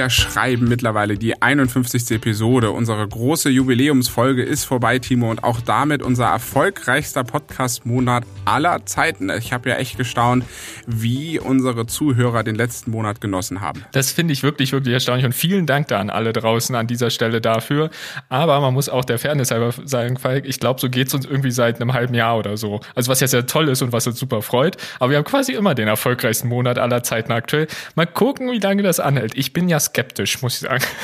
Wir schreiben mittlerweile die 51. Episode. Unsere große Jubiläumsfolge ist vorbei, Timo, und auch damit unser erfolgreichster Podcast-Monat aller Zeiten. Ich habe ja echt gestaunt, wie unsere Zuhörer den letzten Monat genossen haben. Das finde ich wirklich, wirklich erstaunlich und vielen Dank da an alle draußen an dieser Stelle dafür. Aber man muss auch der Fairness halber sagen, Falk, ich glaube, so geht es uns irgendwie seit einem halben Jahr oder so. Also was ja sehr toll ist und was uns super freut. Aber wir haben quasi immer den erfolgreichsten Monat aller Zeiten aktuell. Mal gucken, wie lange das anhält. Ich bin ja skeptisch, muss ich sagen.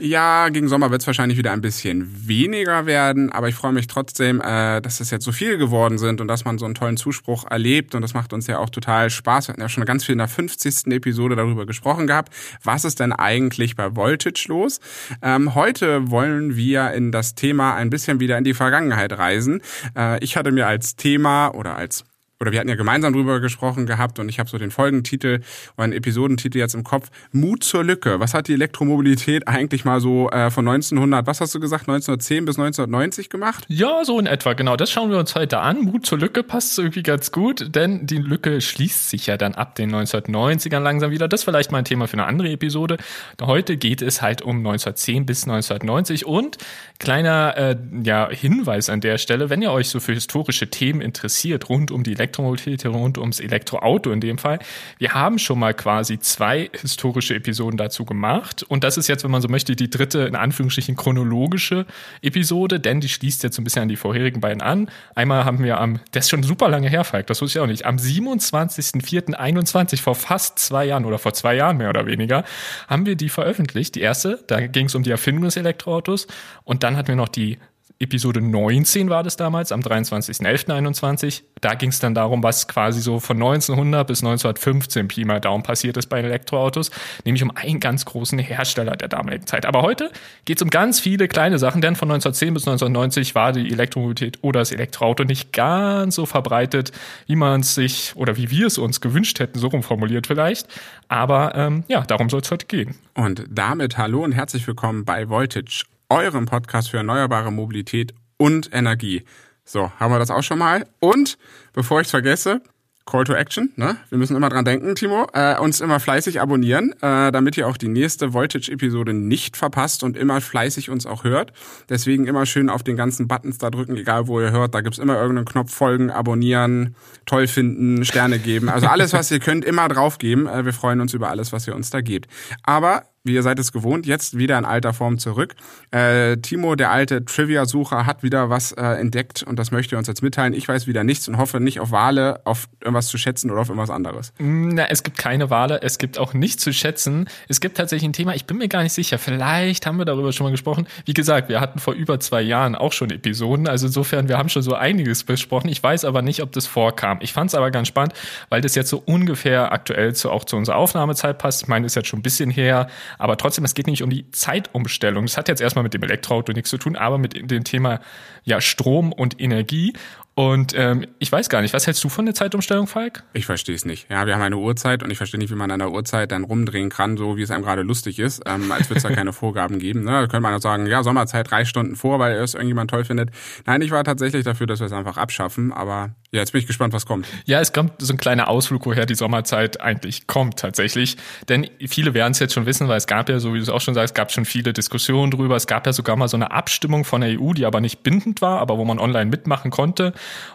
Ja, gegen Sommer wird es wahrscheinlich wieder ein bisschen weniger werden, aber ich freue mich trotzdem, äh, dass es jetzt so viel geworden sind und dass man so einen tollen Zuspruch erlebt und das macht uns ja auch total Spaß. Wir hatten ja schon ganz viel in der 50. Episode darüber gesprochen gehabt. Was ist denn eigentlich bei Voltage los? Ähm, heute wollen wir in das Thema ein bisschen wieder in die Vergangenheit reisen. Äh, ich hatte mir als Thema oder als oder wir hatten ja gemeinsam drüber gesprochen gehabt und ich habe so den Folgentitel oder Episodentitel jetzt im Kopf. Mut zur Lücke. Was hat die Elektromobilität eigentlich mal so äh, von 1900, was hast du gesagt, 1910 bis 1990 gemacht? Ja, so in etwa, genau. Das schauen wir uns heute an. Mut zur Lücke passt irgendwie ganz gut, denn die Lücke schließt sich ja dann ab den 1990ern langsam wieder. Das ist vielleicht mal ein Thema für eine andere Episode. Heute geht es halt um 1910 bis 1990 und kleiner äh, ja, Hinweis an der Stelle, wenn ihr euch so für historische Themen interessiert, rund um die Elektromobilität, Elektromobilität rund ums Elektroauto in dem Fall. Wir haben schon mal quasi zwei historische Episoden dazu gemacht. Und das ist jetzt, wenn man so möchte, die dritte, in Anführungsstrichen, chronologische Episode, denn die schließt jetzt so ein bisschen an die vorherigen beiden an. Einmal haben wir am, das ist schon super lange her, Falk, das wusste ich auch nicht, am 27.04.21, vor fast zwei Jahren oder vor zwei Jahren mehr oder weniger, haben wir die veröffentlicht. Die erste, da ging es um die Erfindung des Elektroautos. Und dann hatten wir noch die Episode 19 war das damals, am 23.11.21. Da ging es dann darum, was quasi so von 1900 bis 1915 Pi mal Daumen passiert ist bei Elektroautos, nämlich um einen ganz großen Hersteller der damaligen Zeit. Aber heute geht es um ganz viele kleine Sachen, denn von 1910 bis 1990 war die Elektromobilität oder das Elektroauto nicht ganz so verbreitet, wie man es sich oder wie wir es uns gewünscht hätten, so rumformuliert vielleicht. Aber ähm, ja, darum soll es heute gehen. Und damit hallo und herzlich willkommen bei Voltage eurem Podcast für erneuerbare Mobilität und Energie. So, haben wir das auch schon mal. Und bevor ich es vergesse, Call to Action, ne? Wir müssen immer dran denken, Timo, äh, uns immer fleißig abonnieren, äh, damit ihr auch die nächste Voltage-Episode nicht verpasst und immer fleißig uns auch hört. Deswegen immer schön auf den ganzen Buttons da drücken, egal wo ihr hört. Da gibt's immer irgendeinen Knopf folgen, abonnieren, toll finden, Sterne geben. Also alles, was ihr könnt, immer draufgeben. Äh, wir freuen uns über alles, was ihr uns da gebt. Aber ihr seid es gewohnt, jetzt wieder in alter Form zurück. Äh, Timo, der alte Trivia-Sucher, hat wieder was äh, entdeckt und das möchte er uns jetzt mitteilen. Ich weiß wieder nichts und hoffe nicht auf Wale, auf irgendwas zu schätzen oder auf irgendwas anderes. Mm, na, es gibt keine Wale, es gibt auch nichts zu schätzen. Es gibt tatsächlich ein Thema, ich bin mir gar nicht sicher. Vielleicht haben wir darüber schon mal gesprochen. Wie gesagt, wir hatten vor über zwei Jahren auch schon Episoden. Also insofern, wir haben schon so einiges besprochen. Ich weiß aber nicht, ob das vorkam. Ich fand es aber ganz spannend, weil das jetzt so ungefähr aktuell zu, auch zu unserer Aufnahmezeit passt. Ich meine, ist jetzt schon ein bisschen her. Aber trotzdem, es geht nicht um die Zeitumstellung. Das hat jetzt erstmal mit dem Elektroauto nichts zu tun, aber mit dem Thema ja, Strom und Energie. Und ähm, ich weiß gar nicht, was hältst du von der Zeitumstellung, Falk? Ich verstehe es nicht. Ja, wir haben eine Uhrzeit und ich verstehe nicht, wie man an der Uhrzeit dann rumdrehen kann, so wie es einem gerade lustig ist, ähm, als würde es da keine Vorgaben geben. Ne? Da könnte man auch sagen, ja, Sommerzeit drei Stunden vor, weil es irgendjemand toll findet. Nein, ich war tatsächlich dafür, dass wir es einfach abschaffen, aber ja, jetzt bin ich gespannt, was kommt. Ja, es kommt so ein kleiner Ausflug, woher die Sommerzeit eigentlich kommt tatsächlich. Denn viele werden es jetzt schon wissen, weil es gab ja, so wie du es auch schon sagst, es gab schon viele Diskussionen drüber. Es gab ja sogar mal so eine Abstimmung von der EU, die aber nicht bindend war, aber wo man online mitmachen konnte.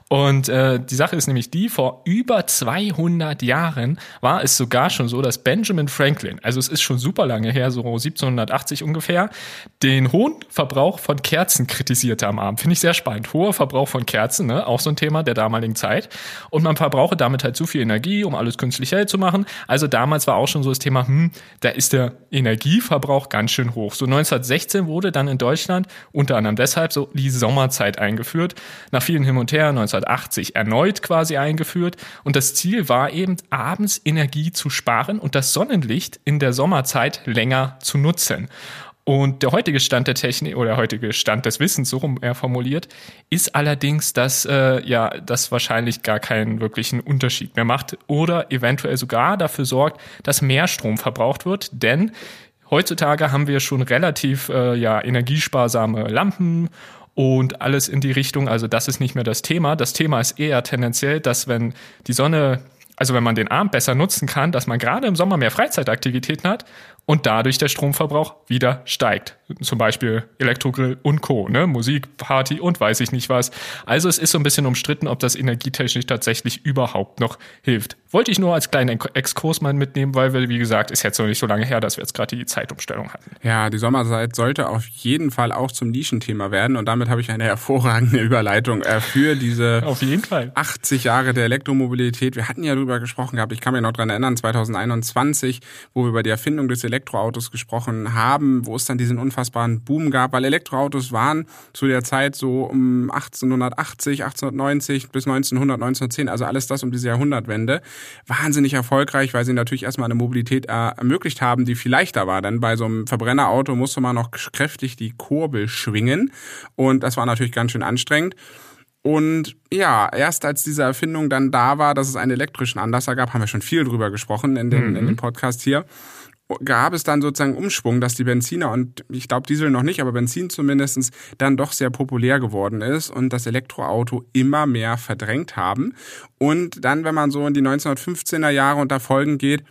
Und äh, die Sache ist nämlich die, vor über 200 Jahren war es sogar schon so, dass Benjamin Franklin, also es ist schon super lange her, so 1780 ungefähr, den hohen Verbrauch von Kerzen kritisierte am Abend. Finde ich sehr spannend. Hoher Verbrauch von Kerzen, ne? auch so ein Thema der damaligen Zeit. Und man verbrauche damit halt zu viel Energie, um alles künstlich hell zu machen. Also damals war auch schon so das Thema, hm, da ist der Energieverbrauch ganz schön hoch. So 1916 wurde dann in Deutschland unter anderem deshalb so die Sommerzeit eingeführt. Nach vielen Hin und Her 19 1980 erneut quasi eingeführt. Und das Ziel war eben, abends Energie zu sparen und das Sonnenlicht in der Sommerzeit länger zu nutzen. Und der heutige Stand der Technik oder der heutige Stand des Wissens, so rum er formuliert, ist allerdings, dass äh, ja das wahrscheinlich gar keinen wirklichen Unterschied mehr macht oder eventuell sogar dafür sorgt, dass mehr Strom verbraucht wird, denn heutzutage haben wir schon relativ äh, ja energiesparsame Lampen und alles in die Richtung, also das ist nicht mehr das Thema. Das Thema ist eher tendenziell, dass wenn die Sonne, also wenn man den Abend besser nutzen kann, dass man gerade im Sommer mehr Freizeitaktivitäten hat und dadurch der Stromverbrauch wieder steigt. Zum Beispiel Elektrogrill und Co., ne? Musik, Party und weiß ich nicht was. Also es ist so ein bisschen umstritten, ob das energietechnisch tatsächlich überhaupt noch hilft. Wollte ich nur als kleinen Exkurs mal mitnehmen, weil wir, wie gesagt, ist jetzt noch nicht so lange her, dass wir jetzt gerade die Zeitumstellung hatten. Ja, die Sommerzeit sollte auf jeden Fall auch zum Nischenthema werden und damit habe ich eine hervorragende Überleitung äh, für diese auf jeden Fall. 80 Jahre der Elektromobilität. Wir hatten ja darüber gesprochen gehabt, ich kann mich noch dran erinnern, 2021, wo wir über die Erfindung des Elektroautos gesprochen haben, wo es dann diesen unfassbaren Boom gab, weil Elektroautos waren zu der Zeit so um 1880, 1890 bis 1900, 1910, also alles das um diese Jahrhundertwende, wahnsinnig erfolgreich, weil sie natürlich erstmal eine Mobilität ermöglicht haben, die viel leichter war. Denn bei so einem Verbrennerauto musste man noch kräftig die Kurbel schwingen und das war natürlich ganz schön anstrengend. Und ja, erst als diese Erfindung dann da war, dass es einen elektrischen Anlasser gab, haben wir schon viel drüber gesprochen in dem, mhm. in dem Podcast hier, gab es dann sozusagen Umschwung, dass die Benziner und ich glaube Diesel noch nicht, aber Benzin zumindestens dann doch sehr populär geworden ist und das Elektroauto immer mehr verdrängt haben. Und dann, wenn man so in die 1915er Jahre und da Folgen geht,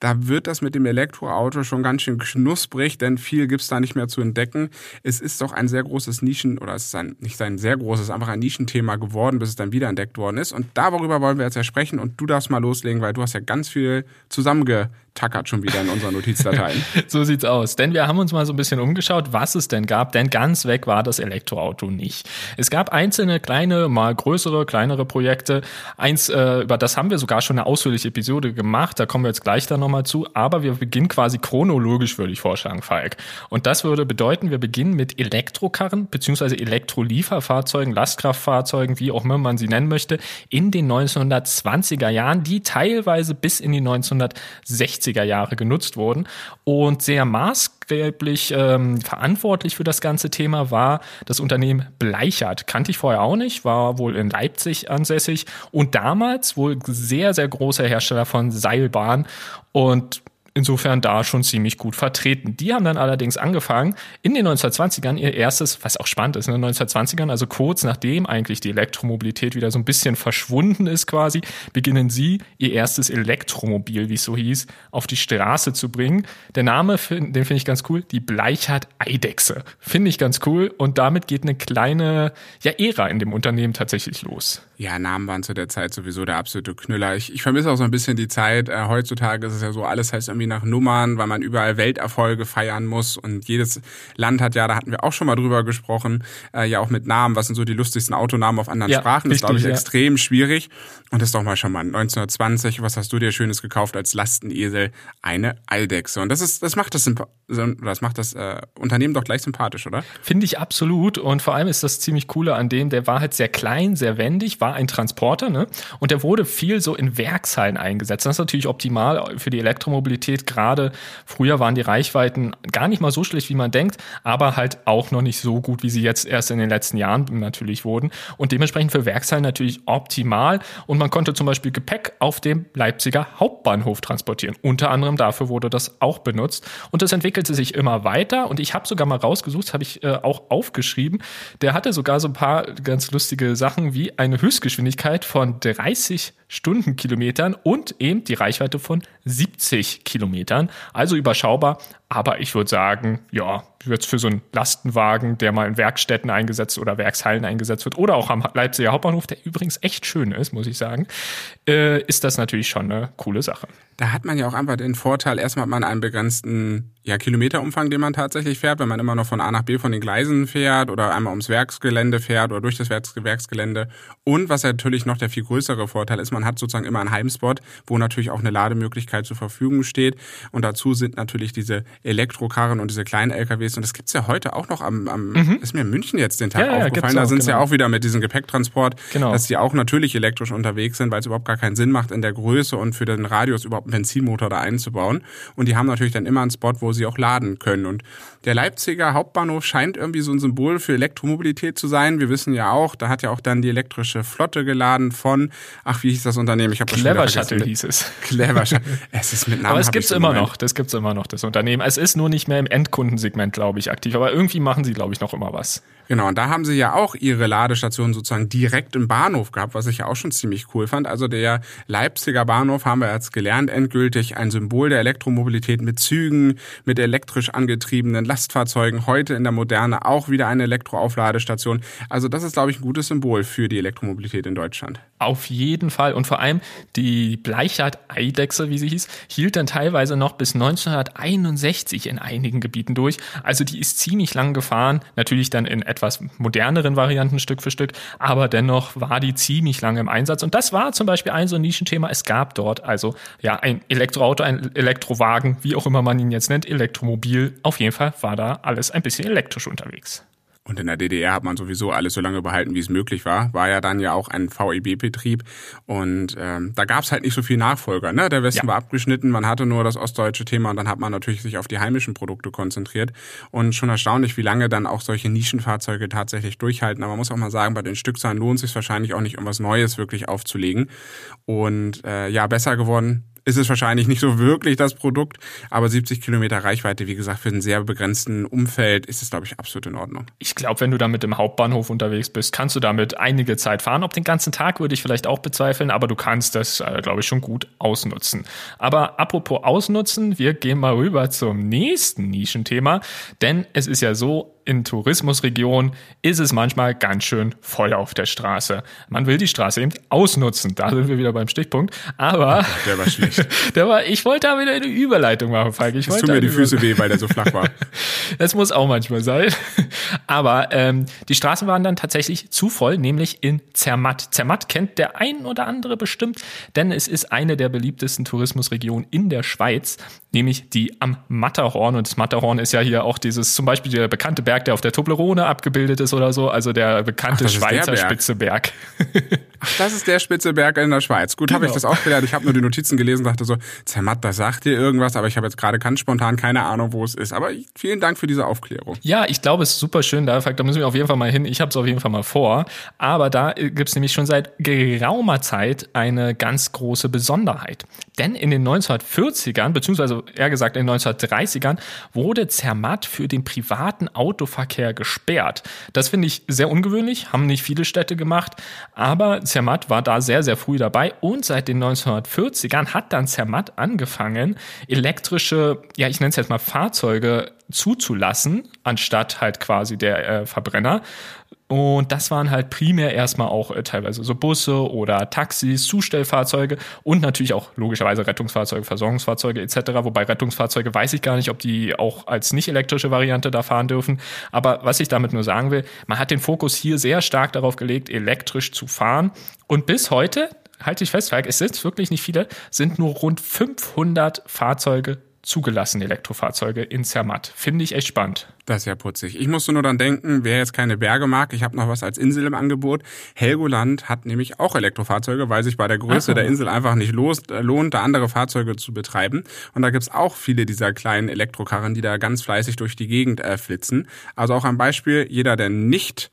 da wird das mit dem Elektroauto schon ganz schön knusprig, denn viel gibt's da nicht mehr zu entdecken. Es ist doch ein sehr großes Nischen, oder es ist ein, nicht ein sehr großes, einfach ein Nischenthema geworden, bis es dann wieder entdeckt worden ist. Und darüber wollen wir jetzt ja sprechen und du darfst mal loslegen, weil du hast ja ganz viel zusammenge tackert schon wieder in unseren Notizdateien. so sieht's aus. Denn wir haben uns mal so ein bisschen umgeschaut, was es denn gab, denn ganz weg war das Elektroauto nicht. Es gab einzelne kleine, mal größere, kleinere Projekte. Eins, äh, über das haben wir sogar schon eine ausführliche Episode gemacht, da kommen wir jetzt gleich dann nochmal zu, aber wir beginnen quasi chronologisch, würde ich vorschlagen, Falk. Und das würde bedeuten, wir beginnen mit Elektrokarren beziehungsweise Elektrolieferfahrzeugen, Lastkraftfahrzeugen, wie auch immer man sie nennen möchte, in den 1920er Jahren, die teilweise bis in die 1960 60er Jahre genutzt wurden. Und sehr maßgeblich ähm, verantwortlich für das ganze Thema war das Unternehmen Bleichert. Kannte ich vorher auch nicht, war wohl in Leipzig ansässig und damals wohl sehr, sehr großer Hersteller von Seilbahn. Und insofern da schon ziemlich gut vertreten. Die haben dann allerdings angefangen, in den 1920ern ihr erstes, was auch spannend ist, in den 1920ern, also kurz nachdem eigentlich die Elektromobilität wieder so ein bisschen verschwunden ist quasi, beginnen sie ihr erstes Elektromobil, wie es so hieß, auf die Straße zu bringen. Der Name, den finde ich ganz cool, die Bleichert Eidechse. Finde ich ganz cool und damit geht eine kleine ja, Ära in dem Unternehmen tatsächlich los. Ja, Namen waren zu der Zeit sowieso der absolute Knüller. Ich, ich vermisse auch so ein bisschen die Zeit. Äh, heutzutage ist es ja so, alles heißt irgendwie nach Nummern, weil man überall Welterfolge feiern muss. Und jedes Land hat ja, da hatten wir auch schon mal drüber gesprochen, äh, ja auch mit Namen. Was sind so die lustigsten Autonamen auf anderen ja, Sprachen? Das ist, glaube ich, ja. extrem schwierig. Und das ist doch mal schon mal 1920. Was hast du dir Schönes gekauft als Lastenesel? Eine Eidechse. Und das ist, das macht das, das macht das äh, Unternehmen doch gleich sympathisch, oder? Finde ich absolut. Und vor allem ist das ziemlich coole an dem, der war halt sehr klein, sehr wendig, war war ein Transporter, ne? Und der wurde viel so in Werkshallen eingesetzt. Das ist natürlich optimal für die Elektromobilität. Gerade früher waren die Reichweiten gar nicht mal so schlecht, wie man denkt, aber halt auch noch nicht so gut, wie sie jetzt erst in den letzten Jahren natürlich wurden. Und dementsprechend für Werkshallen natürlich optimal. Und man konnte zum Beispiel Gepäck auf dem Leipziger Hauptbahnhof transportieren. Unter anderem dafür wurde das auch benutzt. Und das entwickelte sich immer weiter. Und ich habe sogar mal rausgesucht, habe ich äh, auch aufgeschrieben. Der hatte sogar so ein paar ganz lustige Sachen wie eine Höchst Höchstgeschwindigkeit von 30 Stundenkilometern und eben die Reichweite von 70 Kilometern. Also überschaubar, aber ich würde sagen, ja, wird für so einen Lastenwagen, der mal in Werkstätten eingesetzt oder Werkshallen eingesetzt wird oder auch am Leipziger Hauptbahnhof, der übrigens echt schön ist, muss ich sagen, äh, ist das natürlich schon eine coole Sache. Da hat man ja auch einfach den Vorteil, erstmal hat man einen begrenzten ja, Kilometerumfang, den man tatsächlich fährt, wenn man immer noch von A nach B von den Gleisen fährt oder einmal ums Werksgelände fährt oder durch das Werksgelände. Und was natürlich noch der viel größere Vorteil ist, man hat sozusagen immer einen Heimspot, wo natürlich auch eine Lademöglichkeit zur Verfügung steht. Und dazu sind natürlich diese Elektrokarren und diese kleinen LKWs. Und das gibt's ja heute auch noch am, am mhm. ist mir in München jetzt den Tag ja, aufgefallen. Ja, da sind genau. ja auch wieder mit diesem Gepäcktransport, genau. dass die auch natürlich elektrisch unterwegs sind, weil es überhaupt gar keinen Sinn macht, in der Größe und für den Radius überhaupt einen Benzinmotor da einzubauen. Und die haben natürlich dann immer einen Spot, wo sie auch laden können. Und der Leipziger Hauptbahnhof scheint irgendwie so ein Symbol für Elektromobilität zu sein. Wir wissen ja auch, da hat ja auch dann die elektrische Flotte geladen von, ach, wie hieß das Unternehmen? Ich habe Clever Shuttle hieß es. Clever Shuttle. Es ist mit Namen. Aber es gibt's immer noch. Das gibt's immer noch, das Unternehmen. Es ist nur nicht mehr im Endkundensegment, glaube ich, aktiv. Aber irgendwie machen sie, glaube ich, noch immer was. Genau, und da haben sie ja auch ihre Ladestation sozusagen direkt im Bahnhof gehabt, was ich ja auch schon ziemlich cool fand. Also der Leipziger Bahnhof haben wir jetzt gelernt, endgültig ein Symbol der Elektromobilität mit Zügen, mit elektrisch angetriebenen Lastfahrzeugen, heute in der Moderne auch wieder eine Elektroaufladestation. Also das ist, glaube ich, ein gutes Symbol für die Elektromobilität in Deutschland. Auf jeden Fall. Und vor allem die Bleichert-Eidechse, wie sie hieß, hielt dann teilweise noch bis 1961 in einigen Gebieten durch. Also die ist ziemlich lang gefahren. Natürlich dann in etwas moderneren Varianten Stück für Stück. Aber dennoch war die ziemlich lange im Einsatz. Und das war zum Beispiel ein so ein Nischenthema. Es gab dort also ja ein Elektroauto, ein Elektrowagen, wie auch immer man ihn jetzt nennt, Elektromobil. Auf jeden Fall war da alles ein bisschen elektrisch unterwegs. Und in der DDR hat man sowieso alles so lange behalten, wie es möglich war. War ja dann ja auch ein VEB-Betrieb. Und ähm, da gab es halt nicht so viel Nachfolger. Ne? Der Westen ja. war abgeschnitten, man hatte nur das ostdeutsche Thema und dann hat man natürlich sich auf die heimischen Produkte konzentriert. Und schon erstaunlich, wie lange dann auch solche Nischenfahrzeuge tatsächlich durchhalten. Aber man muss auch mal sagen, bei den Stückzahlen lohnt es sich wahrscheinlich auch nicht, um was Neues wirklich aufzulegen. Und äh, ja, besser geworden ist es wahrscheinlich nicht so wirklich das Produkt, aber 70 Kilometer Reichweite, wie gesagt, für einen sehr begrenzten Umfeld ist es, glaube ich, absolut in Ordnung. Ich glaube, wenn du damit im Hauptbahnhof unterwegs bist, kannst du damit einige Zeit fahren. Ob den ganzen Tag würde ich vielleicht auch bezweifeln, aber du kannst das, äh, glaube ich, schon gut ausnutzen. Aber apropos ausnutzen, wir gehen mal rüber zum nächsten Nischenthema, denn es ist ja so, in Tourismusregionen ist es manchmal ganz schön voll auf der Straße. Man will die Straße eben ausnutzen. Da sind wir wieder beim Stichpunkt. Aber der war schlecht. der war, ich wollte da wieder eine Überleitung machen, Falk. Ich es tut mir die Füße weh, weil der so flach war. das muss auch manchmal sein. Aber ähm, die Straßen waren dann tatsächlich zu voll, nämlich in Zermatt. Zermatt kennt der ein oder andere bestimmt, denn es ist eine der beliebtesten Tourismusregionen in der Schweiz, nämlich die am Matterhorn. Und das Matterhorn ist ja hier auch dieses, zum Beispiel der bekannte Berg, der auf der Toblerone abgebildet ist oder so, also der bekannte Ach, Schweizer Spitzeberg. Ach, das ist der Spitzeberg in der Schweiz. Gut, genau. habe ich das auch gelernt. Ich habe nur die Notizen gelesen, dachte so, Zermatt, das sagt dir irgendwas, aber ich habe jetzt gerade ganz spontan keine Ahnung, wo es ist. Aber vielen Dank für diese Aufklärung. Ja, ich glaube, es ist super schön. Da, da müssen wir auf jeden Fall mal hin. Ich habe es auf jeden Fall mal vor. Aber da gibt es nämlich schon seit geraumer Zeit eine ganz große Besonderheit. Denn in den 1940ern, beziehungsweise eher gesagt in den 1930ern, wurde Zermatt für den privaten Autoverkehr gesperrt. Das finde ich sehr ungewöhnlich, haben nicht viele Städte gemacht, aber Zermatt war da sehr, sehr früh dabei und seit den 1940ern hat dann Zermatt angefangen, elektrische, ja, ich nenne es jetzt mal Fahrzeuge zuzulassen, anstatt halt quasi der äh, Verbrenner. Und das waren halt primär erstmal auch äh, teilweise so Busse oder Taxis, Zustellfahrzeuge und natürlich auch logischerweise Rettungsfahrzeuge, Versorgungsfahrzeuge etc. Wobei Rettungsfahrzeuge weiß ich gar nicht, ob die auch als nicht elektrische Variante da fahren dürfen. Aber was ich damit nur sagen will, man hat den Fokus hier sehr stark darauf gelegt, elektrisch zu fahren. Und bis heute, halte ich fest, es sind wirklich nicht viele, sind nur rund 500 Fahrzeuge zugelassen, Elektrofahrzeuge in Zermatt. Finde ich echt spannend. Das ist ja putzig. Ich musste nur dann denken, wer jetzt keine Berge mag, ich habe noch was als Insel im Angebot. Helgoland hat nämlich auch Elektrofahrzeuge, weil sich bei der Größe Ach, der Insel einfach nicht los, äh, lohnt, da andere Fahrzeuge zu betreiben. Und da gibt's auch viele dieser kleinen Elektrokarren, die da ganz fleißig durch die Gegend äh, flitzen. Also auch ein Beispiel, jeder, der nicht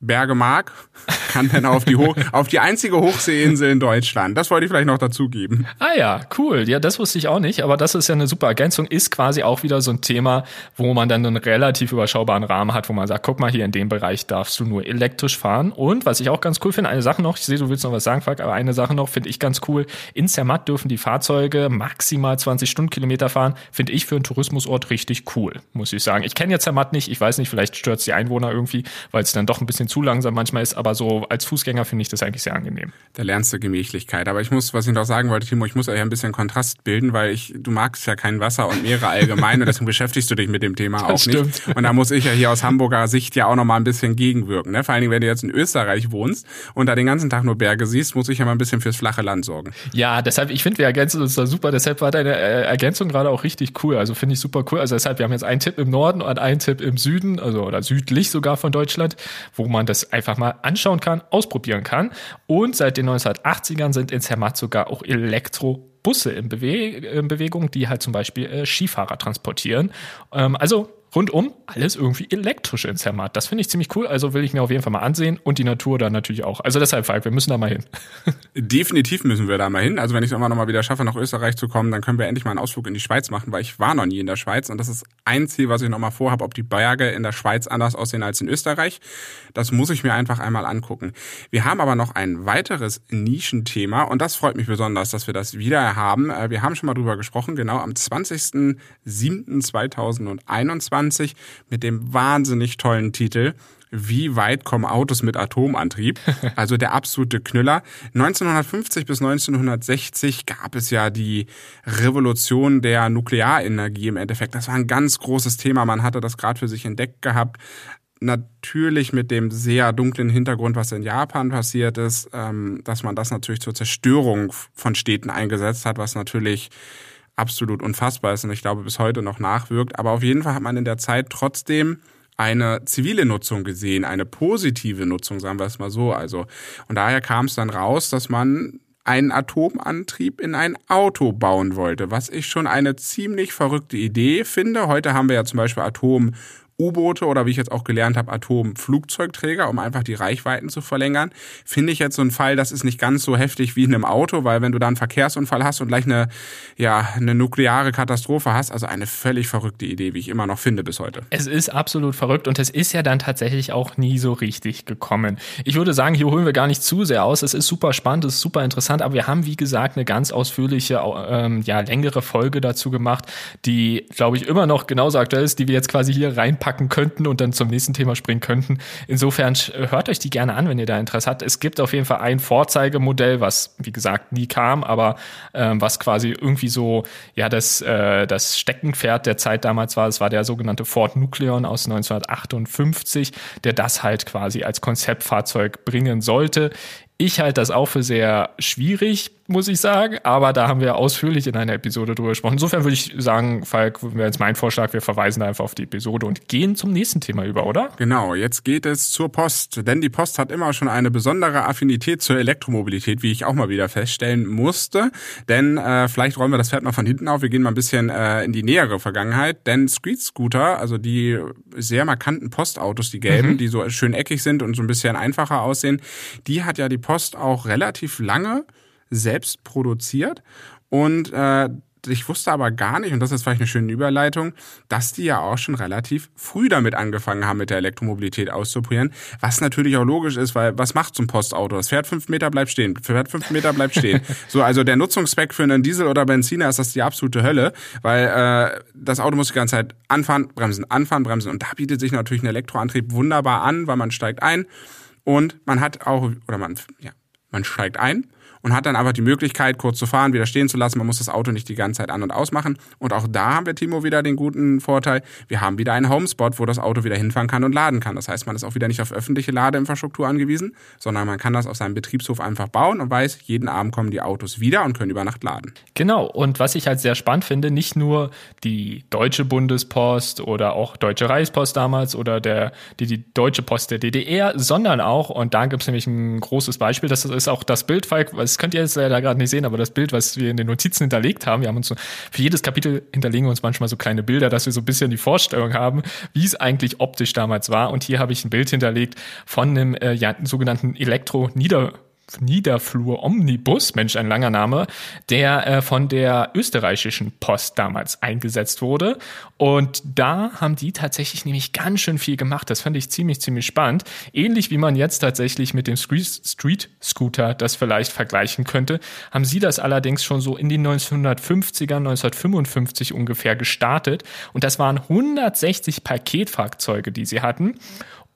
Berge mag, kann dann auf die, Hoch auf die einzige Hochseeinsel in Deutschland. Das wollte ich vielleicht noch dazugeben. Ah ja, cool. Ja, das wusste ich auch nicht, aber das ist ja eine super Ergänzung. Ist quasi auch wieder so ein Thema, wo man dann einen relativ überschaubaren Rahmen hat, wo man sagt, guck mal, hier in dem Bereich darfst du nur elektrisch fahren. Und was ich auch ganz cool finde, eine Sache noch, ich sehe, du willst noch was sagen, Falk, aber eine Sache noch finde ich ganz cool. In Zermatt dürfen die Fahrzeuge maximal 20 Stundenkilometer fahren. Finde ich für einen Tourismusort richtig cool, muss ich sagen. Ich kenne jetzt Zermatt nicht, ich weiß nicht, vielleicht stört es die Einwohner irgendwie, weil es dann doch ein bisschen zu langsam manchmal ist, aber so als Fußgänger finde ich das eigentlich sehr angenehm. Da lernst du Gemächlichkeit. Aber ich muss, was ich noch sagen wollte, Timo, ich muss euch ein bisschen Kontrast bilden, weil ich, du magst ja kein Wasser und Meere allgemein und deswegen beschäftigst du dich mit dem Thema das auch stimmt. nicht. Und da muss ich ja hier aus Hamburger Sicht ja auch noch mal ein bisschen gegenwirken. Ne? Vor allen Dingen, wenn du jetzt in Österreich wohnst und da den ganzen Tag nur Berge siehst, muss ich ja mal ein bisschen fürs flache Land sorgen. Ja, deshalb, ich finde, wir ergänzen uns da super. Deshalb war deine äh, Ergänzung gerade auch richtig cool. Also finde ich super cool. Also deshalb, wir haben jetzt einen Tipp im Norden und einen Tipp im Süden, also oder südlich sogar von Deutschland, wo man das einfach mal anschauen kann, ausprobieren kann. Und seit den 1980ern sind in Zermatt sogar auch Elektrobusse in, Bewe in Bewegung, die halt zum Beispiel äh, Skifahrer transportieren. Ähm, also rundum alles irgendwie elektrisch in Zermatt. Das finde ich ziemlich cool, also will ich mir auf jeden Fall mal ansehen und die Natur dann natürlich auch. Also deshalb, Falk, wir müssen da mal hin. Definitiv müssen wir da mal hin. Also wenn ich es immer noch mal wieder schaffe, nach Österreich zu kommen, dann können wir endlich mal einen Ausflug in die Schweiz machen, weil ich war noch nie in der Schweiz und das ist ein Ziel, was ich noch mal vorhabe, ob die Berge in der Schweiz anders aussehen als in Österreich. Das muss ich mir einfach einmal angucken. Wir haben aber noch ein weiteres Nischenthema und das freut mich besonders, dass wir das wieder haben. Äh, wir haben schon mal drüber gesprochen, genau am 20.07.2021 mit dem wahnsinnig tollen Titel wie weit kommen Autos mit Atomantrieb? Also der absolute Knüller. 1950 bis 1960 gab es ja die Revolution der Nuklearenergie im Endeffekt. Das war ein ganz großes Thema. Man hatte das gerade für sich entdeckt gehabt. Natürlich mit dem sehr dunklen Hintergrund, was in Japan passiert ist, ähm, dass man das natürlich zur Zerstörung von Städten eingesetzt hat, was natürlich absolut unfassbar ist und ich glaube bis heute noch nachwirkt. Aber auf jeden Fall hat man in der Zeit trotzdem eine zivile Nutzung gesehen, eine positive Nutzung, sagen wir es mal so. Also, und daher kam es dann raus, dass man einen Atomantrieb in ein Auto bauen wollte, was ich schon eine ziemlich verrückte Idee finde. Heute haben wir ja zum Beispiel Atom U-Boote oder wie ich jetzt auch gelernt habe, Atomflugzeugträger, um einfach die Reichweiten zu verlängern. Finde ich jetzt so ein Fall, das ist nicht ganz so heftig wie in einem Auto, weil wenn du da einen Verkehrsunfall hast und gleich eine, ja, eine nukleare Katastrophe hast, also eine völlig verrückte Idee, wie ich immer noch finde bis heute. Es ist absolut verrückt und es ist ja dann tatsächlich auch nie so richtig gekommen. Ich würde sagen, hier holen wir gar nicht zu sehr aus. Es ist super spannend, es ist super interessant, aber wir haben, wie gesagt, eine ganz ausführliche, ähm, ja, längere Folge dazu gemacht, die, glaube ich, immer noch genauso aktuell ist, die wir jetzt quasi hier reinpacken packen könnten und dann zum nächsten Thema springen könnten. Insofern hört euch die gerne an, wenn ihr da Interesse habt. Es gibt auf jeden Fall ein Vorzeigemodell, was wie gesagt nie kam, aber ähm, was quasi irgendwie so ja das äh, das Steckenpferd der Zeit damals war. Es war der sogenannte Ford Nucleon aus 1958, der das halt quasi als Konzeptfahrzeug bringen sollte. Ich halte das auch für sehr schwierig, muss ich sagen, aber da haben wir ausführlich in einer Episode drüber gesprochen. Insofern würde ich sagen, Falk, wäre jetzt mein Vorschlag, wir verweisen einfach auf die Episode und gehen zum nächsten Thema über, oder? Genau, jetzt geht es zur Post, denn die Post hat immer schon eine besondere Affinität zur Elektromobilität, wie ich auch mal wieder feststellen musste. Denn äh, vielleicht räumen wir das Pferd mal von hinten auf, wir gehen mal ein bisschen äh, in die nähere Vergangenheit, denn Street Scooter, also die sehr markanten Postautos, die gelben, mhm. die so schön eckig sind und so ein bisschen einfacher aussehen, die hat ja die Post auch relativ lange selbst produziert und äh, ich wusste aber gar nicht, und das ist vielleicht eine schöne Überleitung, dass die ja auch schon relativ früh damit angefangen haben, mit der Elektromobilität auszuprobieren. Was natürlich auch logisch ist, weil was macht so ein Postauto? Das fährt fünf Meter, bleibt stehen. Fährt fünf Meter, bleibt stehen. so, also der Nutzungsspeck für einen Diesel oder Benziner ist das die absolute Hölle, weil äh, das Auto muss die ganze Zeit anfahren, bremsen, anfahren, bremsen. Und da bietet sich natürlich ein Elektroantrieb wunderbar an, weil man steigt ein und man hat auch, oder man, ja, man steigt ein und hat dann einfach die Möglichkeit, kurz zu fahren, wieder stehen zu lassen. Man muss das Auto nicht die ganze Zeit an- und ausmachen. Und auch da haben wir, Timo, wieder den guten Vorteil, wir haben wieder einen Homespot, wo das Auto wieder hinfahren kann und laden kann. Das heißt, man ist auch wieder nicht auf öffentliche Ladeinfrastruktur angewiesen, sondern man kann das auf seinem Betriebshof einfach bauen und weiß, jeden Abend kommen die Autos wieder und können über Nacht laden. Genau. Und was ich halt sehr spannend finde, nicht nur die Deutsche Bundespost oder auch Deutsche Reichspost damals oder der, die, die Deutsche Post der DDR, sondern auch, und da gibt es nämlich ein großes Beispiel, das ist auch das Bild, Falk, was könnt ihr jetzt leider gerade nicht sehen, aber das Bild, was wir in den Notizen hinterlegt haben, wir haben uns so, für jedes Kapitel hinterlegen wir uns manchmal so kleine Bilder, dass wir so ein bisschen die Vorstellung haben, wie es eigentlich optisch damals war. Und hier habe ich ein Bild hinterlegt von einem äh, ja, sogenannten Elektro-Nieder- Niederflur Omnibus, Mensch, ein langer Name, der äh, von der österreichischen Post damals eingesetzt wurde. Und da haben die tatsächlich nämlich ganz schön viel gemacht. Das fand ich ziemlich, ziemlich spannend. Ähnlich wie man jetzt tatsächlich mit dem Street Scooter das vielleicht vergleichen könnte, haben sie das allerdings schon so in den 1950er, 1955 ungefähr gestartet. Und das waren 160 Paketfahrzeuge, die sie hatten.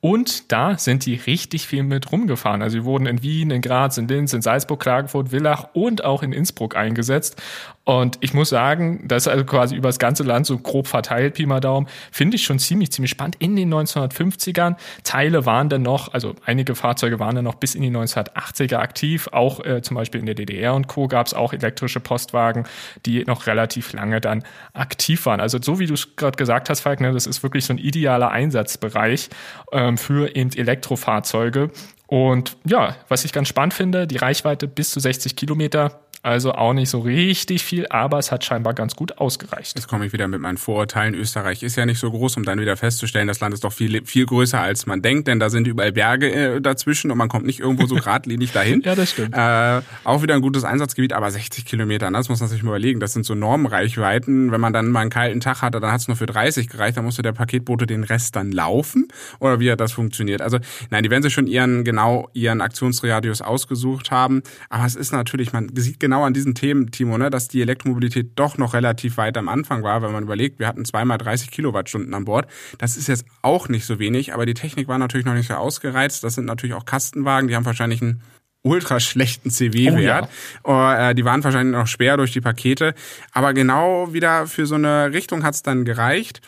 Und da sind die richtig viel mit rumgefahren. Also sie wurden in Wien, in Graz, in Linz, in Salzburg, Klagenfurt, Villach und auch in Innsbruck eingesetzt. Und ich muss sagen, das ist also quasi über das ganze Land so grob verteilt, Pi mal Daumen, finde ich schon ziemlich, ziemlich spannend. In den 1950ern, Teile waren dann noch, also einige Fahrzeuge waren dann noch bis in die 1980er aktiv. Auch äh, zum Beispiel in der DDR und Co. gab es auch elektrische Postwagen, die noch relativ lange dann aktiv waren. Also so wie du es gerade gesagt hast, Falk, ne, das ist wirklich so ein idealer Einsatzbereich ähm, für eben Elektrofahrzeuge. Und ja, was ich ganz spannend finde, die Reichweite bis zu 60 Kilometer Also auch nicht so richtig viel, aber es hat scheinbar ganz gut ausgereicht. Jetzt komme ich wieder mit meinen Vorurteilen. Österreich ist ja nicht so groß, um dann wieder festzustellen, das Land ist doch viel, viel größer, als man denkt, denn da sind überall Berge äh, dazwischen und man kommt nicht irgendwo so geradlinig dahin. ja, das stimmt. Äh, auch wieder ein gutes Einsatzgebiet, aber 60 Kilometer, das muss man sich mal überlegen. Das sind so Normreichweiten. Wenn man dann mal einen kalten Tag hatte, dann hat es nur für 30 gereicht, dann musste der Paketbote den Rest dann laufen oder wie hat das funktioniert. Also nein, die werden sich schon ihren genau ihren Aktionsradius ausgesucht haben, aber es ist natürlich, man sieht genau genau an diesen Themen, Timo, ne, dass die Elektromobilität doch noch relativ weit am Anfang war, wenn man überlegt, wir hatten zweimal 30 Kilowattstunden an Bord. Das ist jetzt auch nicht so wenig, aber die Technik war natürlich noch nicht so ausgereizt. Das sind natürlich auch Kastenwagen, die haben wahrscheinlich einen ultra schlechten CW-Wert. Oh, ja. Äh, die waren wahrscheinlich noch schwer durch die Pakete. Aber genau wieder für so eine Richtung hat's dann gereicht.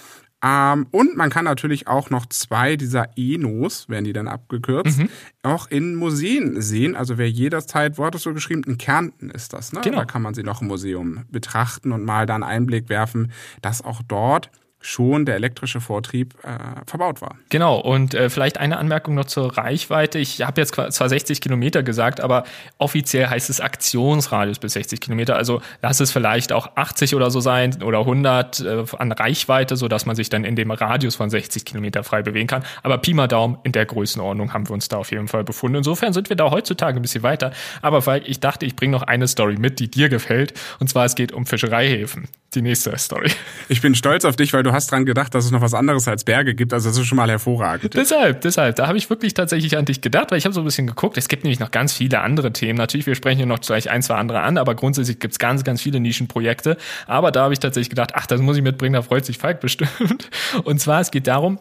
Ähm, und man kann natürlich auch noch zwei dieser Enos, werden die dann abgekürzt, mhm. auch in Museen sehen. Also wer jederzeit, wo hat es so geschrieben, in Kärnten ist das, ne? Genau. Da kann man sie noch im Museum betrachten und mal dann Einblick werfen, dass auch dort schon der elektrische Vortrieb äh, verbaut war. Genau, und äh, vielleicht eine Anmerkung noch zur Reichweite. Ich habe jetzt zwar 60 Kilometer gesagt, aber offiziell heißt es Aktionsradius bis 60 Kilometer. Also lass es vielleicht auch 80 oder so sein oder 100 äh, an Reichweite, sodass man sich dann in dem Radius von 60 Kilometer frei bewegen kann. Aber Pi mal Daumen, in der Größenordnung haben wir uns da auf jeden Fall befunden. Insofern sind wir da heutzutage ein bisschen weiter. Aber weil ich dachte, ich bringe noch eine Story mit, die dir gefällt. Und zwar, es geht um Fischereihäfen. Die nächste Story. Ich bin stolz auf dich, weil du hast dran gedacht, dass es noch was anderes als Berge gibt. Also das ist schon mal hervorragend. Deshalb, deshalb, da habe ich wirklich tatsächlich an dich gedacht, weil ich habe so ein bisschen geguckt. Es gibt nämlich noch ganz viele andere Themen. Natürlich, wir sprechen hier noch gleich ein, zwei andere an, aber grundsätzlich gibt es ganz, ganz viele Nischenprojekte. Aber da habe ich tatsächlich gedacht, ach, das muss ich mitbringen, da freut sich Falk bestimmt. Und zwar, es geht darum,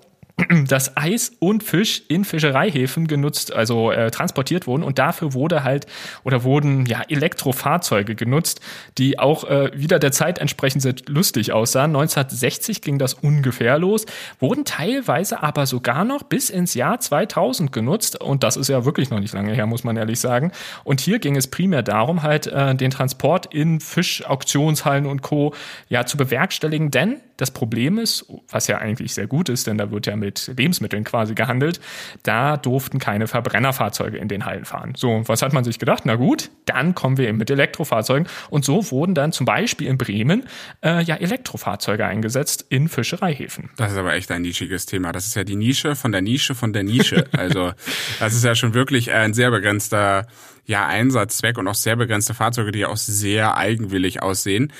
dass Eis und Fisch in Fischereihäfen genutzt, also äh, transportiert wurden und dafür wurde halt oder wurden ja Elektrofahrzeuge genutzt, die auch äh, wieder der Zeit entsprechend sehr lustig aussahen. 1960 ging das ungefähr los, wurden teilweise aber sogar noch bis ins Jahr 2000 genutzt und das ist ja wirklich noch nicht lange her, muss man ehrlich sagen. Und hier ging es primär darum, halt äh, den Transport in Fischauktionshallen und Co. ja zu bewerkstelligen, denn das Problem ist, was ja eigentlich sehr gut ist, denn da wird ja mit Lebensmitteln quasi gehandelt, da durften keine Verbrennerfahrzeuge in den Hallen fahren. So, was hat man sich gedacht? Na gut, dann kommen wir eben mit Elektrofahrzeugen. Und so wurden dann zum Beispiel in Bremen äh, ja Elektrofahrzeuge eingesetzt in Fischereihäfen. Das ist aber echt ein nischiges Thema. Das ist ja die Nische von der Nische von der Nische. Also das ist ja schon wirklich ein sehr begrenzter ja, Einsatzzweck und auch sehr begrenzte Fahrzeuge, die auch sehr eigenwillig aussehen.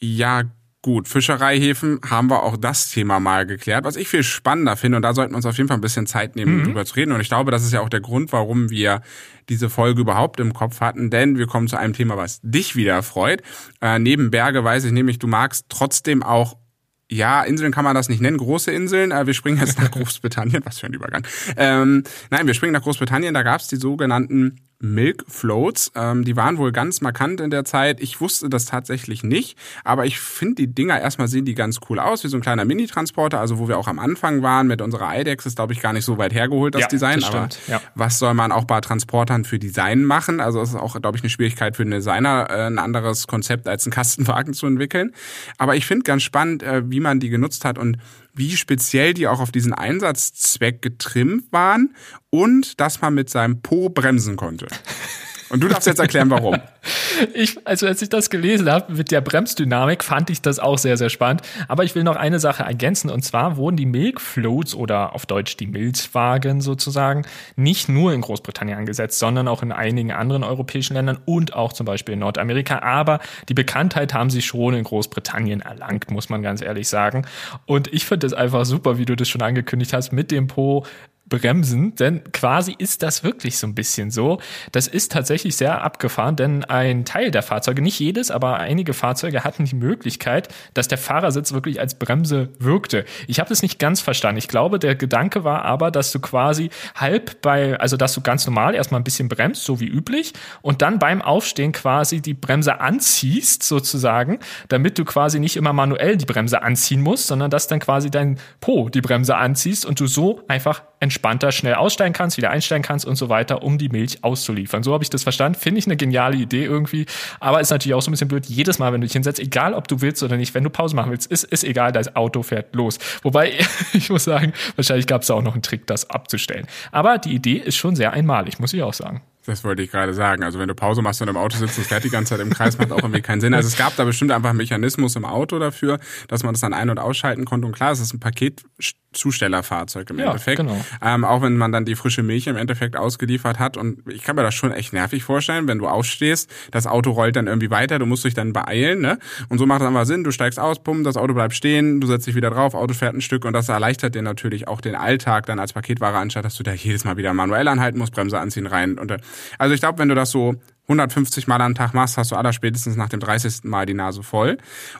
Ja, Gut, Fischereihäfen haben wir auch das Thema mal geklärt, was ich viel spannender finde und da sollten wir uns auf jeden Fall ein bisschen Zeit nehmen, mhm. drüber zu reden und ich glaube, das ist ja auch der Grund, warum wir diese Folge überhaupt im Kopf hatten, denn wir kommen zu einem Thema, was dich wieder freut. Äh, neben Berge weiß ich nämlich, du magst trotzdem auch ja, Inseln kann man das nicht nennen, große Inseln. Äh, wir springen jetzt nach Großbritannien, was für ein Übergang. Ähm, nein, wir springen nach Großbritannien, da gab es die sogenannten Milk Floats. Ähm, die waren wohl ganz markant in der Zeit. Ich wusste das tatsächlich nicht, aber ich finde die Dinger erstmal sehen die ganz cool aus, wie so ein kleiner Mini-Transporter, also wo wir auch am Anfang waren mit unserer IDEX, ist glaube ich gar nicht so weit hergeholt, das ja, Design. Das aber ja. was soll man auch bei Transportern für Design machen? Also es ist auch, glaube ich, eine Schwierigkeit für einen Designer, äh, ein anderes Konzept als einen Kastenwagen zu entwickeln. Aber ich finde ganz spannend, äh, wie man die genutzt hat und wie speziell die auch auf diesen Einsatzzweck getrimmt waren und dass man mit seinem Po bremsen konnte. Und du darfst jetzt erklären, warum. Ich, also als ich das gelesen habe mit der Bremsdynamik, fand ich das auch sehr, sehr spannend. Aber ich will noch eine Sache ergänzen. Und zwar wurden die Milk Floats oder auf Deutsch die Milchwagen sozusagen nicht nur in Großbritannien angesetzt, sondern auch in einigen anderen europäischen Ländern und auch zum Beispiel in Nordamerika. Aber die Bekanntheit haben sie schon in Großbritannien erlangt, muss man ganz ehrlich sagen. Und ich finde es einfach super, wie du das schon angekündigt hast, mit dem Po bremsen, denn quasi ist das wirklich so ein bisschen so. Das ist tatsächlich sehr abgefahren, denn ein Teil der Fahrzeuge, nicht jedes, aber einige Fahrzeuge hatten die Möglichkeit, dass der Fahrersitz wirklich als Bremse wirkte. Ich habe das nicht ganz verstanden. Ich glaube, der Gedanke war aber, dass du quasi halb bei, also dass du ganz normal erstmal ein bisschen bremst, so wie üblich, und dann beim Aufstehen quasi die Bremse anziehst, sozusagen, damit du quasi nicht immer manuell die Bremse anziehen musst, sondern dass dann quasi dein Po die Bremse anziehst und du so einfach entspannter schnell aussteigen kannst, wieder einsteigen kannst und so weiter, um die Milch auszuliefern. So habe ich das verstanden. Finde ich eine geniale Idee irgendwie. Aber ist natürlich auch so ein bisschen blöd. Jedes Mal, wenn du dich hinsetzt, egal ob du willst oder nicht, wenn du Pause machen willst, ist, ist egal, das Auto fährt los. Wobei, ich muss sagen, wahrscheinlich gab es auch noch einen Trick, das abzustellen. Aber die Idee ist schon sehr einmalig, muss ich auch sagen. Das wollte ich gerade sagen. Also wenn du Pause machst und im Auto sitzt und fährt die ganze Zeit im Kreis, macht auch irgendwie keinen Sinn. Also es gab da bestimmt einfach einen Mechanismus im Auto dafür, dass man das dann ein- und ausschalten konnte. Und klar, es ist ein Paketzustellerfahrzeug im ja, Endeffekt. Genau. Ähm, auch wenn man dann die frische Milch im Endeffekt ausgeliefert hat. Und ich kann mir das schon echt nervig vorstellen, wenn du ausstehst, das Auto rollt dann irgendwie weiter, du musst dich dann beeilen. Ne? Und so macht es einfach Sinn, du steigst aus, bumm, das Auto bleibt stehen, du setzt dich wieder drauf, Auto fährt ein Stück und das erleichtert dir natürlich auch den Alltag dann als Paketware, anstatt dass du da jedes Mal wieder manuell anhalten musst, Bremse anziehen rein. Und, also ich glaube, wenn du das so 150 Mal am Tag machst, hast du aller spätestens nach dem 30. Mal die Nase voll.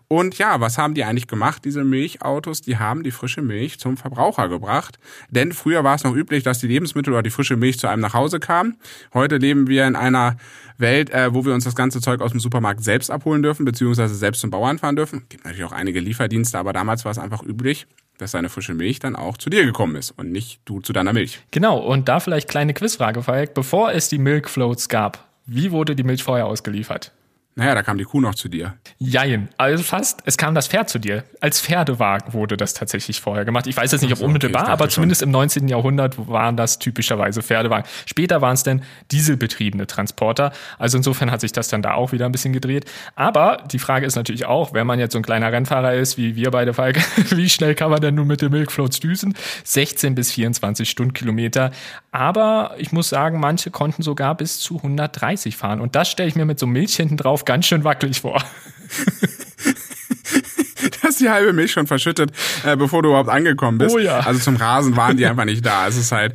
Und ja, was haben die eigentlich gemacht, diese Milchautos? Die haben die frische Milch zum Verbraucher gebracht. Denn früher war es noch üblich, dass die Lebensmittel oder die frische Milch zu einem nach Hause kam. Heute leben wir in einer Welt, äh, wo wir uns das ganze Zeug aus dem Supermarkt selbst abholen dürfen, beziehungsweise selbst zum Bauern fahren dürfen. Gibt natürlich auch einige Lieferdienste, aber damals war es einfach üblich, dass deine frische Milch dann auch zu dir gekommen ist und nicht du zu deiner Milch. Genau, und da vielleicht kleine Quizfrage, Falk. Bevor es die Milk Floats gab, wie wurde die Milch vorher ausgeliefert? Naja, da kam die Kuh noch zu dir. Jein, also fast, es kam das Pferd zu dir. Als Pferdewagen wurde das tatsächlich vorher gemacht. Ich weiß jetzt nicht, ob unmittelbar, okay, aber zumindest schon. im 19. Jahrhundert waren das typischerweise Pferdewagen. Später waren es dann dieselbetriebene Transporter. Also insofern hat sich das dann da auch wieder ein bisschen gedreht. Aber die Frage ist natürlich auch, wenn man jetzt so ein kleiner Rennfahrer ist, wie wir beide, Falk, wie schnell kann man denn nun mit dem Milkfloats düsen? 16 bis 24 Stundenkilometer. Aber ich muss sagen, manche konnten sogar bis zu 130 fahren. Und das stelle ich mir mit so Milch hinten drauf ganz schön wackelig vor. da ist die halbe Milch schon verschüttet, äh, bevor du überhaupt angekommen bist. Oh ja. Also zum Rasen waren die einfach nicht da. Es ist halt,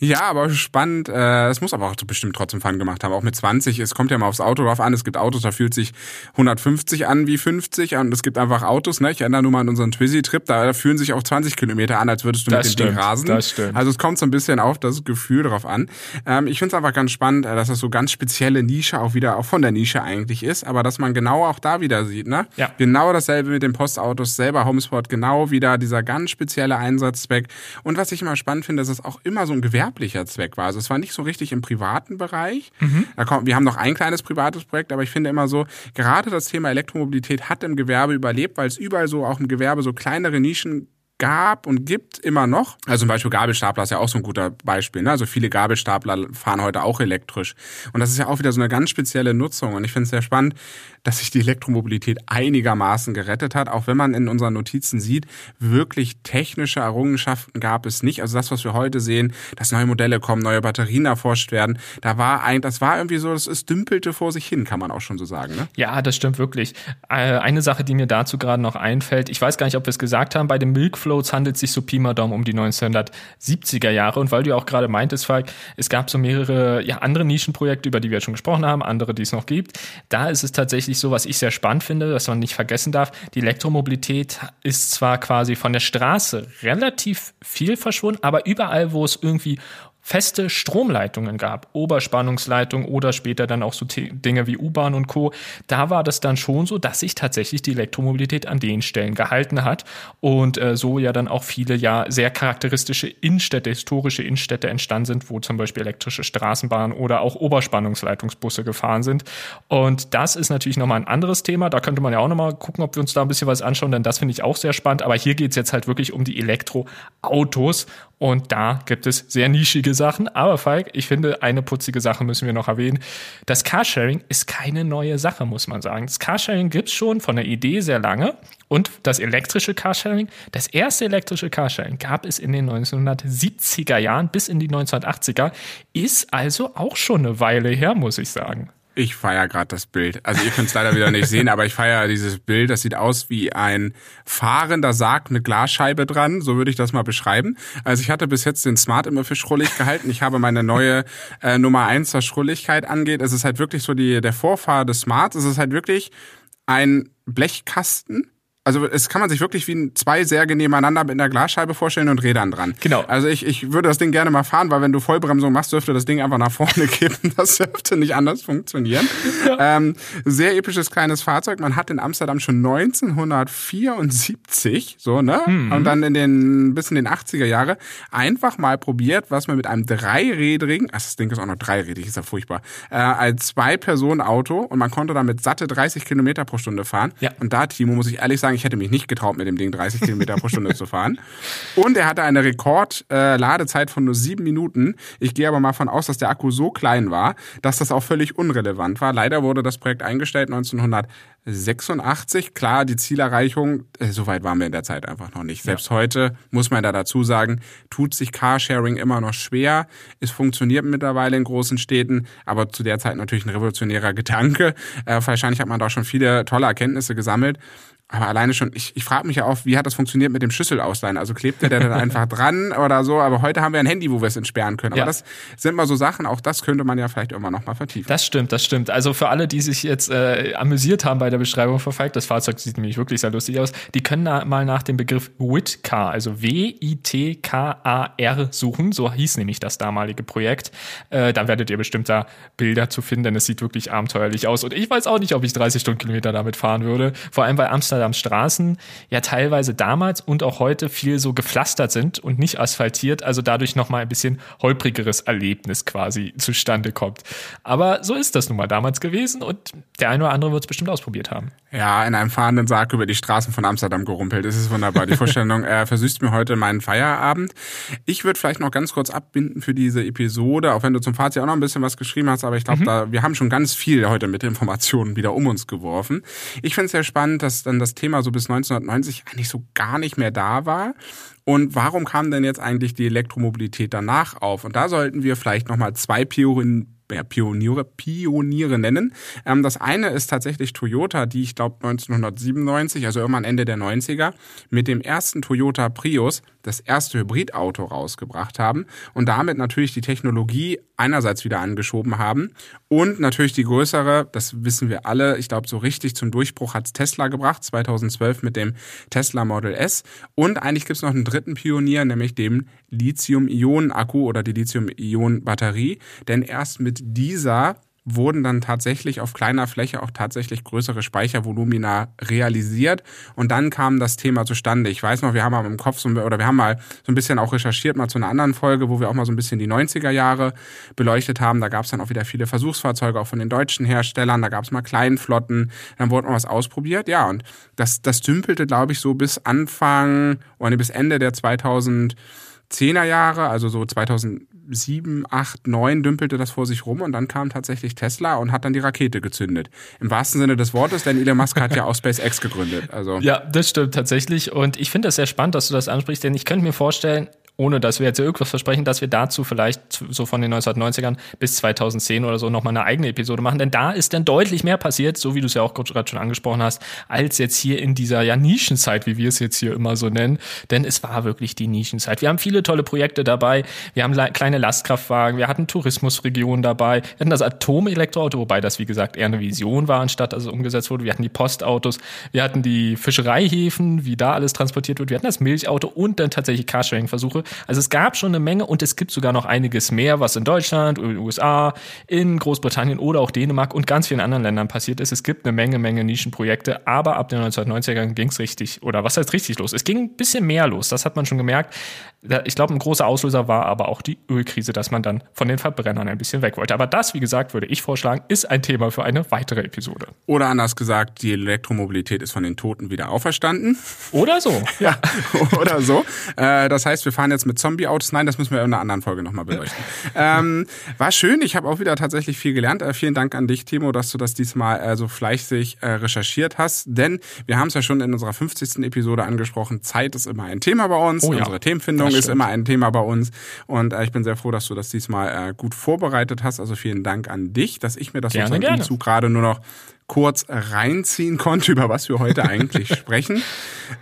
ja, aber spannend. Äh, es muss aber auch bestimmt trotzdem Fun gemacht haben. Auch mit 20. Es kommt ja mal aufs Auto drauf an. Es gibt Autos, da fühlt sich 150 an wie 50. Und es gibt einfach Autos, ne? Ich erinnere nur mal an unseren Twizy-Trip. Da fühlen sich auch 20 Kilometer an, als würdest du das mit dem Ding rasen. Das stimmt. Also es kommt so ein bisschen auf das Gefühl drauf an. Ähm, ich finde es einfach ganz spannend, äh, dass das so ganz spezielle Nische auch wieder, auch von der Nische eigentlich ist. Aber dass man genau auch da wieder sieht, ne? Ja. Genau dasselbe mit den Postautos, selber Homesport, genau wieder dieser ganz spezielle Einsatzzweck. Und was ich immer spannend finde, ist es auch immer so ein gewerblicher Zweck war. Also es war nicht so richtig im privaten Bereich. Mhm. Da kommt, wir haben noch ein kleines privates Projekt, aber ich finde immer so, gerade das Thema Elektromobilität hat im Gewerbe überlebt, weil es überall so auch im Gewerbe so kleinere Nischen gab und gibt immer noch. Also zum Beispiel Gabelstapler ist ja auch so ein guter Beispiel. Ne? Also viele Gabelstapler fahren heute auch elektrisch. Und das ist ja auch wieder so eine ganz spezielle Nutzung. Und ich finde es sehr spannend, dass sich die Elektromobilität einigermaßen gerettet hat. Auch wenn man in unseren Notizen sieht, wirklich technische Errungenschaften gab es nicht. Also das, was wir heute sehen, dass neue Modelle kommen, neue Batterien erforscht werden, da war ein, das war irgendwie so, es dümpelte vor sich hin, kann man auch schon so sagen. Ne? Ja, das stimmt wirklich. Äh, eine Sache, die mir dazu gerade noch einfällt, ich weiß gar nicht, ob wir es gesagt haben, bei dem Milkflow Floats handelt sich so Pi mal Daumen um die 1970er Jahre. Und weil du ja auch gerade meintest, Falk, es gab so mehrere ja, andere Nischenprojekte, über die wir schon gesprochen haben, andere, die es noch gibt. Da ist es tatsächlich so, was ich sehr spannend finde, dass man nicht vergessen darf, die Elektromobilität ist zwar quasi von der Straße relativ viel verschwunden, aber überall, wo es irgendwie feste Stromleitungen gab, Oberspannungsleitungen oder später dann auch so Dinge wie U-Bahn und Co. Da war das dann schon so, dass sich tatsächlich die Elektromobilität an den Stellen gehalten hat und äh, so ja dann auch viele ja sehr charakteristische Innenstädte, historische Innenstädte entstanden sind, wo zum Beispiel elektrische Straßenbahnen oder auch Oberspannungsleitungsbusse gefahren sind. Und das ist natürlich nochmal ein anderes Thema. Da könnte man ja auch nochmal gucken, ob wir uns da ein bisschen was anschauen, denn das finde ich auch sehr spannend. Aber hier geht es jetzt halt wirklich um die Elektroautos und da gibt es sehr nischige Sachen. Aber Falk, ich finde, eine putzige Sache müssen wir noch erwähnen. Das Carsharing ist keine neue Sache, muss man sagen. Das Carsharing gibt's schon von der Idee sehr lange. Und das elektrische Carsharing, das erste elektrische Carsharing gab es in den 1970er Jahren bis in die 1980er, ist also auch schon eine Weile her, muss ich sagen. Ich feiere gerade das Bild. Also ihr könnt es leider wieder nicht sehen, aber ich feiere dieses Bild. Das sieht aus wie ein fahrender Sarg mit Glasscheibe dran. So würde ich das mal beschreiben. Also ich hatte bis jetzt den Smart immer für schrullig gehalten. Ich habe meine neue äh, Nummer eins, was Schrulligkeit angeht. Es ist halt wirklich so die, der Vorfahr des Smarts. Es ist halt wirklich ein Blechkasten also es kann man sich wirklich wie zwei Särge nebeneinander mit einer Glasscheibe vorstellen und Rädern dran. Genau. Also ich, ich würde das Ding gerne mal fahren, weil wenn du Vollbremsung machst, dürfte das Ding einfach nach vorne kippen. Das dürfte nicht anders funktionieren. Ja. Ähm, sehr episches kleines Fahrzeug. Man hat in Amsterdam schon 1974, so, ne? Mhm. Und dann in den, bis in den 80er Jahre einfach mal probiert, was man mit einem dreirädrigen, ach, das Ding ist auch noch dreirädrig, ist ja furchtbar, äh, als Zwei-Personen-Auto und man konnte damit satte 30 Kilometer pro Stunde fahren. Ja. Und da, Timo, muss ich ehrlich sagen, Ich hätte mich nicht getraut, mit dem Ding 30 Kilometer pro Stunde zu fahren. Und er hatte eine Rekord-Ladezeit äh, von nur sieben Minuten. Ich gehe aber mal von aus, dass der Akku so klein war, dass das auch völlig unrelevant war. Leider wurde das Projekt eingestellt 1986. Klar, die Zielerreichung, äh, so weit waren wir in der Zeit einfach noch nicht. Selbst ja. heute muss man da dazu sagen, tut sich Carsharing immer noch schwer. Es funktioniert mittlerweile in großen Städten, aber zu der Zeit natürlich ein revolutionärer Gedanke. Äh, wahrscheinlich hat man da schon viele tolle Erkenntnisse gesammelt. Aber alleine schon, ich, ich frage mich ja auch, wie hat das funktioniert mit dem Schlüsselausleihen? Also klebt der, der dann einfach dran oder so? Aber heute haben wir ein Handy, wo wir es entsperren können. Aber ja. das sind mal so Sachen, auch das könnte man ja vielleicht irgendwann nochmal vertiefen. Das stimmt, das stimmt. Also für alle, die sich jetzt äh, amüsiert haben bei der Beschreibung von Falk, das Fahrzeug sieht nämlich wirklich sehr lustig aus, die können da mal nach dem Begriff WITCAR, also W-I-T-K-A-R suchen. So hieß nämlich das damalige Projekt. Äh, dann werdet ihr bestimmt da Bilder zu finden, denn es sieht wirklich abenteuerlich aus. Und ich weiß auch nicht, ob ich 30 Stundenkilometer damit fahren würde. Vor allem bei Amsterdam Amsterdams Straßen ja teilweise damals und auch heute viel so gepflastert sind und nicht asphaltiert, also dadurch nochmal ein bisschen holprigeres Erlebnis quasi zustande kommt. Aber so ist das nun mal damals gewesen und der eine oder andere wird es bestimmt ausprobiert haben. Ja, in einem fahrenden Sarg über die Straßen von Amsterdam gerumpelt. Das ist wunderbar. Die Vorstellung äh, versüßt mir heute meinen Feierabend. Ich würde vielleicht noch ganz kurz abbinden für diese Episode, auch wenn du zum Fazit auch noch ein bisschen was geschrieben hast, aber ich glaube, mhm. da wir haben schon ganz viel heute mit Informationen wieder um uns geworfen. Ich finde es sehr spannend, dass dann das Thema so bis 1990 eigentlich so gar nicht mehr da war. Und warum kam denn jetzt eigentlich die Elektromobilität danach auf? Und da sollten wir vielleicht nochmal zwei ja, Pioniere, Pioniere nennen. Ähm, das eine ist tatsächlich Toyota, die ich glaube 1997, also irgendwann Ende der 90er, mit dem ersten Toyota Prius das erste Hybridauto rausgebracht haben und damit natürlich die Technologie einerseits wieder angeschoben haben und natürlich die größere, das wissen wir alle, ich glaube so richtig zum Durchbruch hat Tesla gebracht, 2012 mit dem Tesla Model S. Und eigentlich gibt es noch einen dritten Pionier, nämlich dem Lithium-Ionen-Akku oder die Lithium-Ionen-Batterie, denn erst mit dieser wurden dann tatsächlich auf kleiner Fläche auch tatsächlich größere Speichervolumina realisiert und dann kam das Thema zustande. Ich weiß noch, wir haben mal im Kopf so, oder wir haben mal so ein bisschen auch recherchiert mal zu einer anderen Folge, wo wir auch mal so ein bisschen die 90er Jahre beleuchtet haben. Da gab es dann auch wieder viele Versuchsfahrzeuge auch von den deutschen Herstellern, da gab es mal Kleinflotten, dann wurde mal was ausprobiert. Ja, und das das dümpelte glaube ich so bis Anfang oder bis Ende der 2000 10er Jahre, also so 2007, 8, 9 dümpelte das vor sich rum und dann kam tatsächlich Tesla und hat dann die Rakete gezündet. Im wahrsten Sinne des Wortes, denn Elon Musk hat ja auch SpaceX gegründet. Also. Ja, das stimmt tatsächlich und ich finde das sehr spannend, dass du das ansprichst, denn ich könnte mir vorstellen, ohne dass wir jetzt irgendwas versprechen, dass wir dazu vielleicht so von den 1990ern bis 2010 oder so nochmal eine eigene Episode machen, denn da ist dann deutlich mehr passiert, so wie du es ja auch gerade schon angesprochen hast, als jetzt hier in dieser ja Nischenzeit, wie wir es jetzt hier immer so nennen, denn es war wirklich die Nischenzeit. Wir haben viele tolle Projekte dabei, wir haben kleine Lastkraftwagen, wir hatten Tourismusregionen dabei, wir hatten das Atomelektroauto, wobei das wie gesagt eher eine Vision war, anstatt dass es umgesetzt wurde, wir hatten die Postautos, wir hatten die Fischereihäfen, wie da alles transportiert wird, wir hatten das Milchauto und dann tatsächlich Carsharing-Versuche also es gab schon eine Menge und es gibt sogar noch einiges mehr, was in Deutschland, in den USA, in Großbritannien oder auch Dänemark und ganz vielen anderen Ländern passiert ist. Es gibt eine Menge, Menge Nischenprojekte, aber ab den 1990ern ging es richtig, oder was heißt richtig los? Es ging ein bisschen mehr los, das hat man schon gemerkt. Ich glaube, ein großer Auslöser war aber auch die Ölkrise, dass man dann von den Verbrennern ein bisschen weg wollte. Aber das, wie gesagt, würde ich vorschlagen, ist ein Thema für eine weitere Episode. Oder anders gesagt, die Elektromobilität ist von den Toten wieder auferstanden. Oder so. ja, oder so. Äh, das heißt, wir fahren jetzt mit Zombie-Autos. Nein, das müssen wir in einer anderen Folge nochmal beleuchten. ähm, war schön. Ich habe auch wieder tatsächlich viel gelernt. Äh, vielen Dank an dich, Timo, dass du das diesmal äh, so fleißig äh, recherchiert hast. Denn wir haben es ja schon in unserer 50. Episode angesprochen. Zeit ist immer ein Thema bei uns. Oh, ja. Unsere Themenfindung ist immer ein Thema bei uns. Und äh, ich bin sehr froh, dass du das diesmal äh, gut vorbereitet hast. Also vielen Dank an dich, dass ich mir das gerne, sozusagen gerne. Zug gerade nur noch kurz reinziehen konnte, über was wir heute eigentlich sprechen.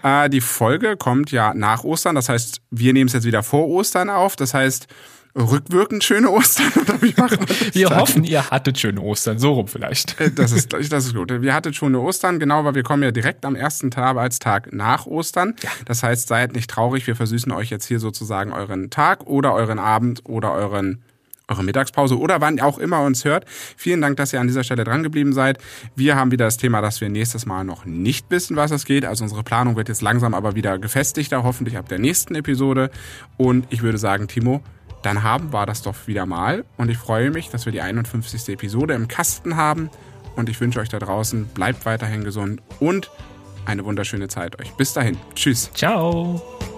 Äh, die Folge kommt ja nach Ostern, das heißt, wir nehmen es jetzt wieder vor Ostern auf. Das heißt, rückwirkend schöne Ostern oder wie machen wir Wir hoffen, ihr hattet schöne Ostern, so rum vielleicht. Äh, das ist, das ist gut. Wir hattet schöne Ostern, genau, weil wir kommen ja direkt am ersten Tag als Tag nach Ostern. Ja. Das heißt, seid nicht traurig, wir versüßen euch jetzt hier sozusagen euren Tag oder euren Abend oder euren eure Mittagspause oder wann auch immer uns hört. Vielen Dank, dass ihr an dieser Stelle dran geblieben seid. Wir haben wieder das Thema, dass wir nächstes Mal noch nicht wissen, was es geht. Also unsere Planung wird jetzt langsam aber wieder gefestigter, hoffentlich ab der nächsten Episode. Und ich würde sagen, Timo, dann haben wir das doch wieder mal. Und ich freue mich, dass wir die 51. Episode im Kasten haben. Und ich wünsche euch da draußen, bleibt weiterhin gesund und eine wunderschöne Zeit euch. Bis dahin. Tschüss. Ciao.